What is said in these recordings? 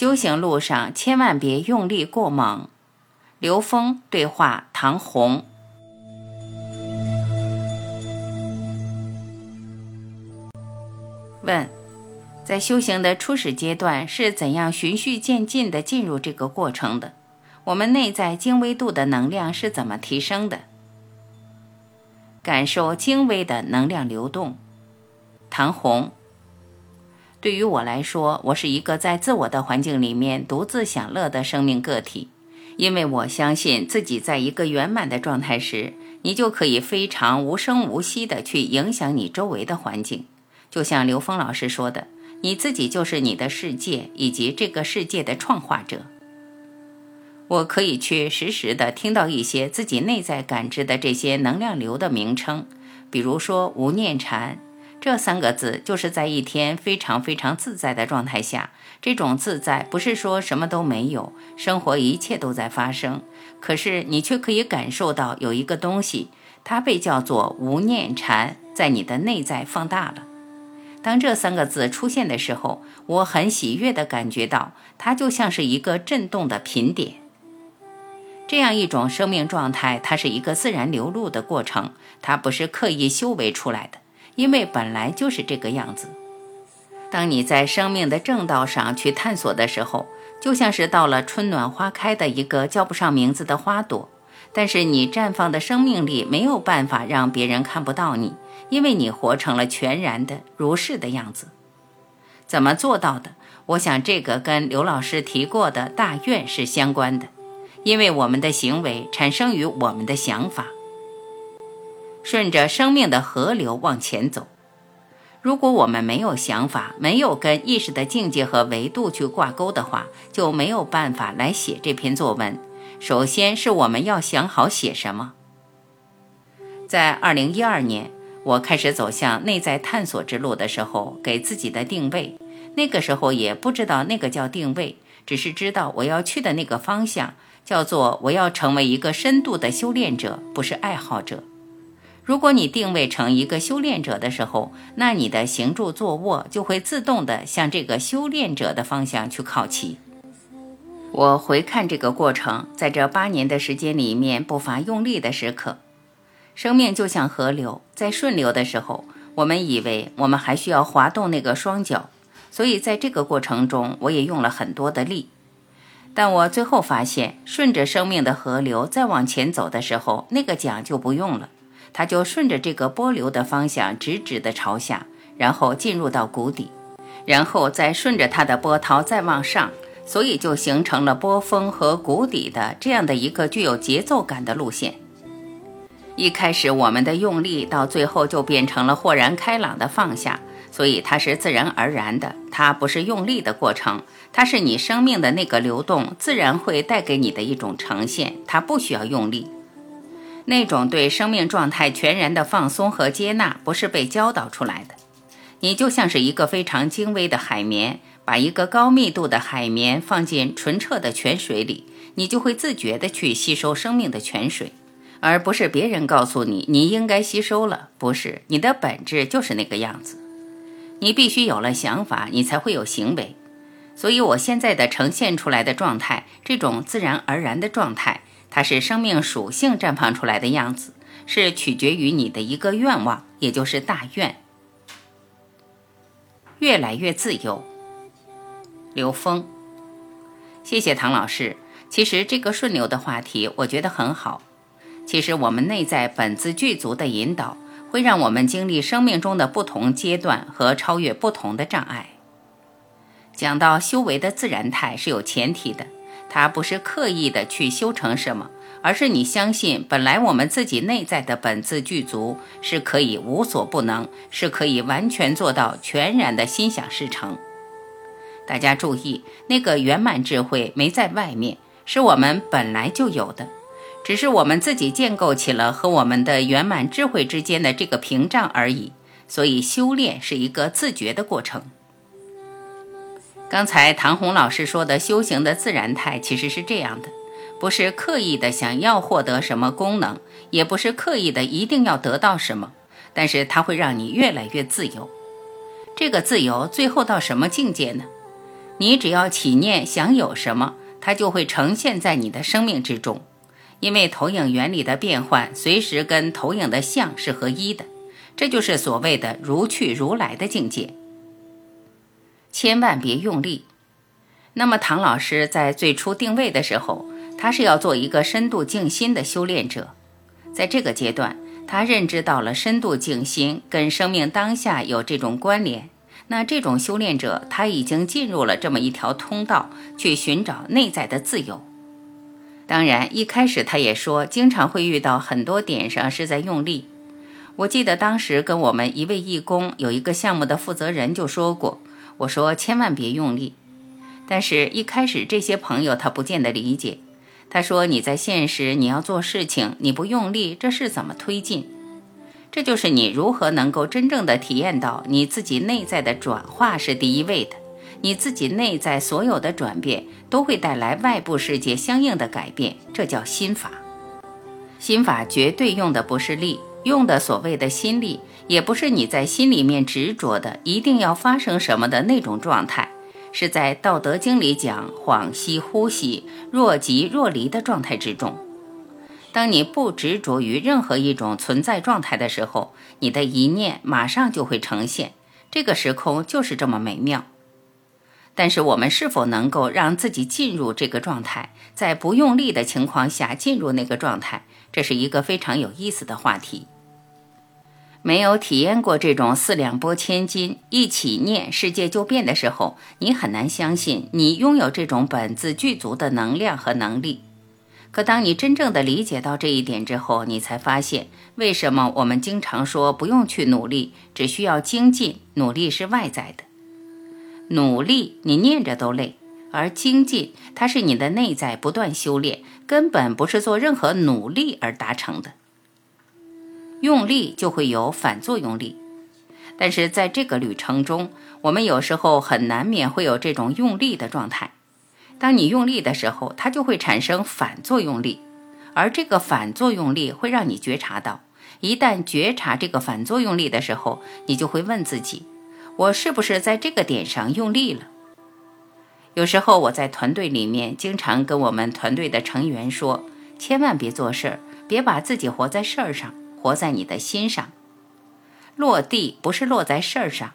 修行路上千万别用力过猛。刘峰对话唐红。问：在修行的初始阶段是怎样循序渐进地进入这个过程的？我们内在精微度的能量是怎么提升的？感受精微的能量流动。唐红。对于我来说，我是一个在自我的环境里面独自享乐的生命个体，因为我相信自己在一个圆满的状态时，你就可以非常无声无息地去影响你周围的环境。就像刘峰老师说的，你自己就是你的世界以及这个世界的创化者。我可以去实时地听到一些自己内在感知的这些能量流的名称，比如说无念禅。这三个字就是在一天非常非常自在的状态下，这种自在不是说什么都没有，生活一切都在发生，可是你却可以感受到有一个东西，它被叫做无念禅，在你的内在放大了。当这三个字出现的时候，我很喜悦地感觉到，它就像是一个震动的频点。这样一种生命状态，它是一个自然流露的过程，它不是刻意修为出来的。因为本来就是这个样子。当你在生命的正道上去探索的时候，就像是到了春暖花开的一个叫不上名字的花朵，但是你绽放的生命力没有办法让别人看不到你，因为你活成了全然的如是的样子。怎么做到的？我想这个跟刘老师提过的大愿是相关的，因为我们的行为产生于我们的想法。顺着生命的河流往前走。如果我们没有想法，没有跟意识的境界和维度去挂钩的话，就没有办法来写这篇作文。首先是我们要想好写什么。在二零一二年，我开始走向内在探索之路的时候，给自己的定位，那个时候也不知道那个叫定位，只是知道我要去的那个方向叫做我要成为一个深度的修炼者，不是爱好者。如果你定位成一个修炼者的时候，那你的行住坐卧就会自动的向这个修炼者的方向去靠齐。我回看这个过程，在这八年的时间里面，不乏用力的时刻。生命就像河流，在顺流的时候，我们以为我们还需要滑动那个双脚，所以在这个过程中，我也用了很多的力。但我最后发现，顺着生命的河流再往前走的时候，那个桨就不用了。它就顺着这个波流的方向直直的朝下，然后进入到谷底，然后再顺着它的波涛再往上，所以就形成了波峰和谷底的这样的一个具有节奏感的路线。一开始我们的用力，到最后就变成了豁然开朗的放下，所以它是自然而然的，它不是用力的过程，它是你生命的那个流动自然会带给你的一种呈现，它不需要用力。那种对生命状态全然的放松和接纳，不是被教导出来的。你就像是一个非常精微的海绵，把一个高密度的海绵放进纯澈的泉水里，你就会自觉地去吸收生命的泉水，而不是别人告诉你你应该吸收了。不是，你的本质就是那个样子。你必须有了想法，你才会有行为。所以，我现在的呈现出来的状态，这种自然而然的状态。它是生命属性绽放出来的样子，是取决于你的一个愿望，也就是大愿。越来越自由。刘峰，谢谢唐老师。其实这个顺流的话题，我觉得很好。其实我们内在本自具足的引导，会让我们经历生命中的不同阶段和超越不同的障碍。讲到修为的自然态是有前提的。它不是刻意的去修成什么，而是你相信本来我们自己内在的本自具足，是可以无所不能，是可以完全做到全然的心想事成。大家注意，那个圆满智慧没在外面，是我们本来就有的，只是我们自己建构起了和我们的圆满智慧之间的这个屏障而已。所以，修炼是一个自觉的过程。刚才唐红老师说的修行的自然态，其实是这样的，不是刻意的想要获得什么功能，也不是刻意的一定要得到什么，但是它会让你越来越自由。这个自由最后到什么境界呢？你只要起念想有什么，它就会呈现在你的生命之中，因为投影原理的变换随时跟投影的像是合一的。这就是所谓的如去如来的境界，千万别用力。那么，唐老师在最初定位的时候，他是要做一个深度静心的修炼者。在这个阶段，他认知到了深度静心跟生命当下有这种关联。那这种修炼者，他已经进入了这么一条通道，去寻找内在的自由。当然，一开始他也说，经常会遇到很多点上是在用力。我记得当时跟我们一位义工有一个项目的负责人就说过，我说千万别用力。但是，一开始这些朋友他不见得理解。他说你在现实你要做事情，你不用力，这是怎么推进？这就是你如何能够真正的体验到你自己内在的转化是第一位的。你自己内在所有的转变都会带来外部世界相应的改变，这叫心法。心法绝对用的不是力。用的所谓的心力，也不是你在心里面执着的一定要发生什么的那种状态，是在《道德经》里讲恍兮惚兮，若即若离的状态之中。当你不执着于任何一种存在状态的时候，你的一念马上就会呈现。这个时空就是这么美妙。但是我们是否能够让自己进入这个状态，在不用力的情况下进入那个状态？这是一个非常有意思的话题。没有体验过这种四两拨千斤、一起念世界就变的时候，你很难相信你拥有这种本自具足的能量和能力。可当你真正的理解到这一点之后，你才发现为什么我们经常说不用去努力，只需要精进。努力是外在的，努力你念着都累，而精进它是你的内在不断修炼。根本不是做任何努力而达成的，用力就会有反作用力。但是在这个旅程中，我们有时候很难免会有这种用力的状态。当你用力的时候，它就会产生反作用力，而这个反作用力会让你觉察到。一旦觉察这个反作用力的时候，你就会问自己：我是不是在这个点上用力了？有时候我在团队里面，经常跟我们团队的成员说：千万别做事儿，别把自己活在事儿上，活在你的心上。落地不是落在事儿上，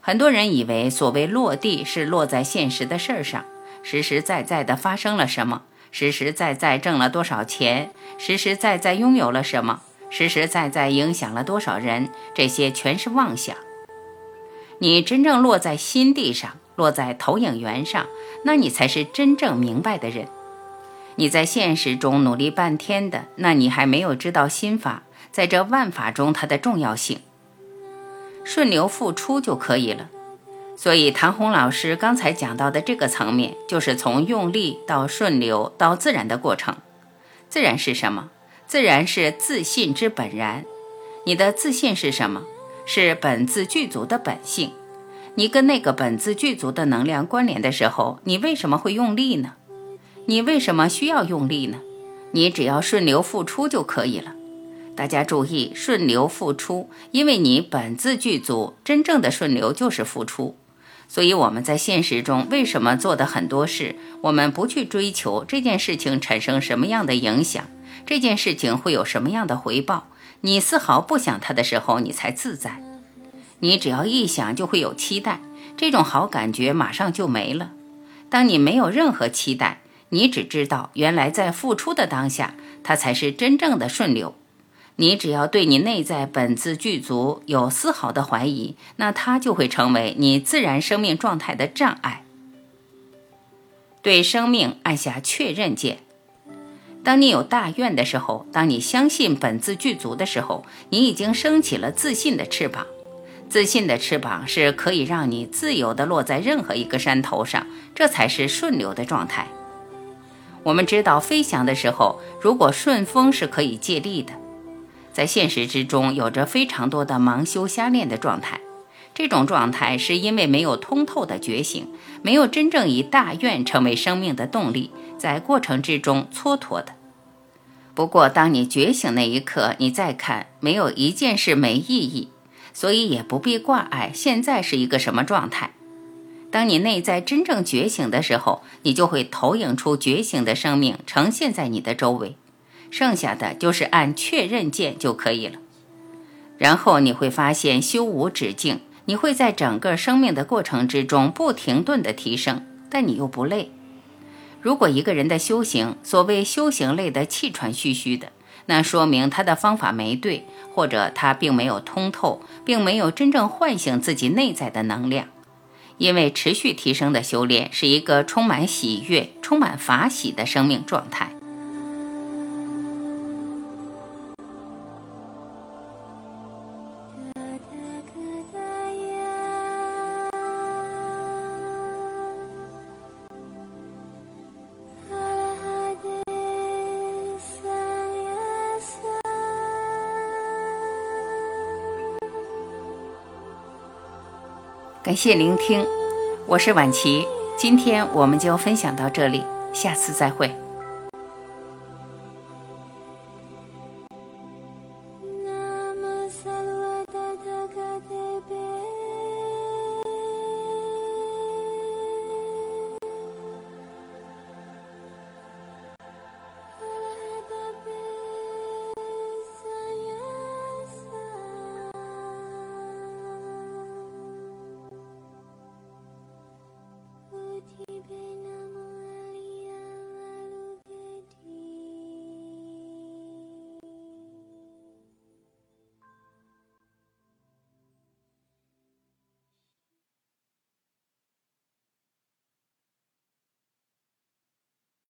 很多人以为所谓落地是落在现实的事儿上，实实在在的发生了什么，实实在在挣了多少钱，实实在在拥有了什么，实实在在影响了多少人，这些全是妄想。你真正落在心地上。落在投影源上，那你才是真正明白的人。你在现实中努力半天的，那你还没有知道心法在这万法中它的重要性。顺流付出就可以了。所以唐红老师刚才讲到的这个层面，就是从用力到顺流到自然的过程。自然是什么？自然是自信之本然。你的自信是什么？是本自具足的本性。你跟那个本自具足的能量关联的时候，你为什么会用力呢？你为什么需要用力呢？你只要顺流付出就可以了。大家注意，顺流付出，因为你本自具足，真正的顺流就是付出。所以我们在现实中为什么做的很多事，我们不去追求这件事情产生什么样的影响，这件事情会有什么样的回报，你丝毫不想它的时候，你才自在。你只要一想，就会有期待，这种好感觉马上就没了。当你没有任何期待，你只知道原来在付出的当下，它才是真正的顺流。你只要对你内在本自具足有丝毫的怀疑，那它就会成为你自然生命状态的障碍。对生命按下确认键。当你有大愿的时候，当你相信本自具足的时候，你已经升起了自信的翅膀。自信的翅膀是可以让你自由地落在任何一个山头上，这才是顺流的状态。我们知道，飞翔的时候，如果顺风是可以借力的。在现实之中，有着非常多的盲修瞎练的状态。这种状态是因为没有通透的觉醒，没有真正以大愿成为生命的动力，在过程之中蹉跎的。不过，当你觉醒那一刻，你再看，没有一件事没意义，所以也不必挂碍现在是一个什么状态。当你内在真正觉醒的时候，你就会投影出觉醒的生命呈现在你的周围，剩下的就是按确认键就可以了。然后你会发现修无止境。你会在整个生命的过程之中不停顿的提升，但你又不累。如果一个人的修行，所谓修行累得气喘吁吁的，那说明他的方法没对，或者他并没有通透，并没有真正唤醒自己内在的能量。因为持续提升的修炼是一个充满喜悦、充满法喜的生命状态。感谢聆听，我是婉琪，今天我们就分享到这里，下次再会。